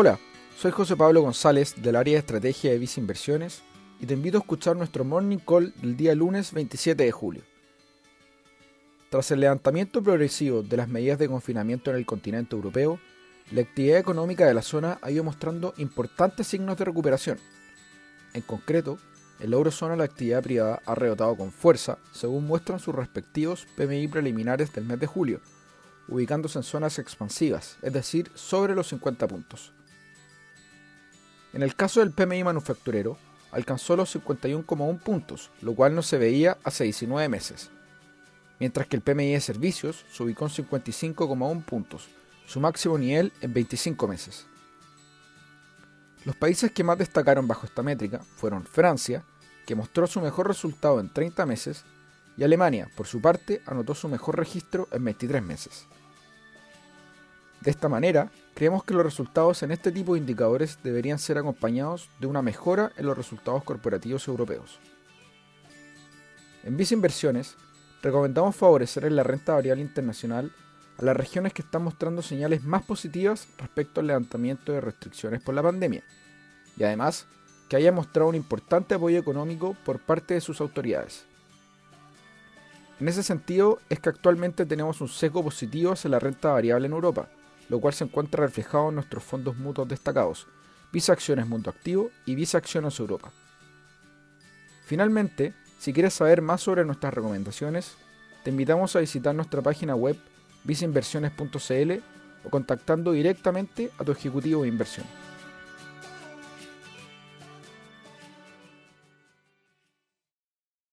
Hola, soy José Pablo González del área de estrategia de Visa Inversiones y te invito a escuchar nuestro morning call del día lunes 27 de julio. Tras el levantamiento progresivo de las medidas de confinamiento en el continente europeo, la actividad económica de la zona ha ido mostrando importantes signos de recuperación. En concreto, en la eurozona la actividad privada ha rebotado con fuerza, según muestran sus respectivos PMI preliminares del mes de julio, ubicándose en zonas expansivas, es decir, sobre los 50 puntos. En el caso del PMI manufacturero, alcanzó los 51,1 puntos, lo cual no se veía hace 19 meses, mientras que el PMI de servicios se ubicó en 55,1 puntos, su máximo nivel en 25 meses. Los países que más destacaron bajo esta métrica fueron Francia, que mostró su mejor resultado en 30 meses, y Alemania, por su parte, anotó su mejor registro en 23 meses. De esta manera, creemos que los resultados en este tipo de indicadores deberían ser acompañados de una mejora en los resultados corporativos europeos. En Visa Inversiones, recomendamos favorecer en la renta variable internacional a las regiones que están mostrando señales más positivas respecto al levantamiento de restricciones por la pandemia, y además que haya mostrado un importante apoyo económico por parte de sus autoridades. En ese sentido es que actualmente tenemos un seco positivo hacia la renta variable en Europa, lo cual se encuentra reflejado en nuestros fondos mutuos destacados, Visa Acciones Mundo Activo y Visa Acciones Europa. Finalmente, si quieres saber más sobre nuestras recomendaciones, te invitamos a visitar nuestra página web visainversiones.cl o contactando directamente a tu ejecutivo de inversión.